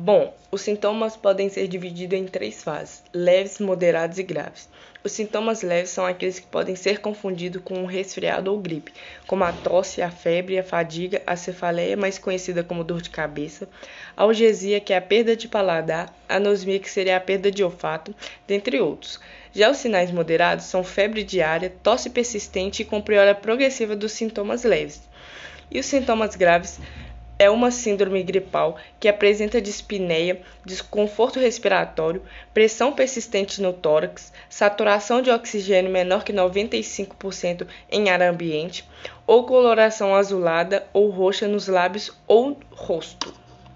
Bom, os sintomas podem ser divididos em três fases: leves, moderados e graves. Os sintomas leves são aqueles que podem ser confundidos com um resfriado ou gripe, como a tosse, a febre, a fadiga, a cefaleia, mais conhecida como dor de cabeça, a algesia, que é a perda de paladar, a anosmia, que seria a perda de olfato, dentre outros. Já os sinais moderados são febre diária, tosse persistente e com piora progressiva dos sintomas leves. E os sintomas graves é uma síndrome gripal que apresenta dispneia, desconforto respiratório, pressão persistente no tórax, saturação de oxigênio menor que 95% em ar ambiente, ou coloração azulada ou roxa nos lábios ou rosto.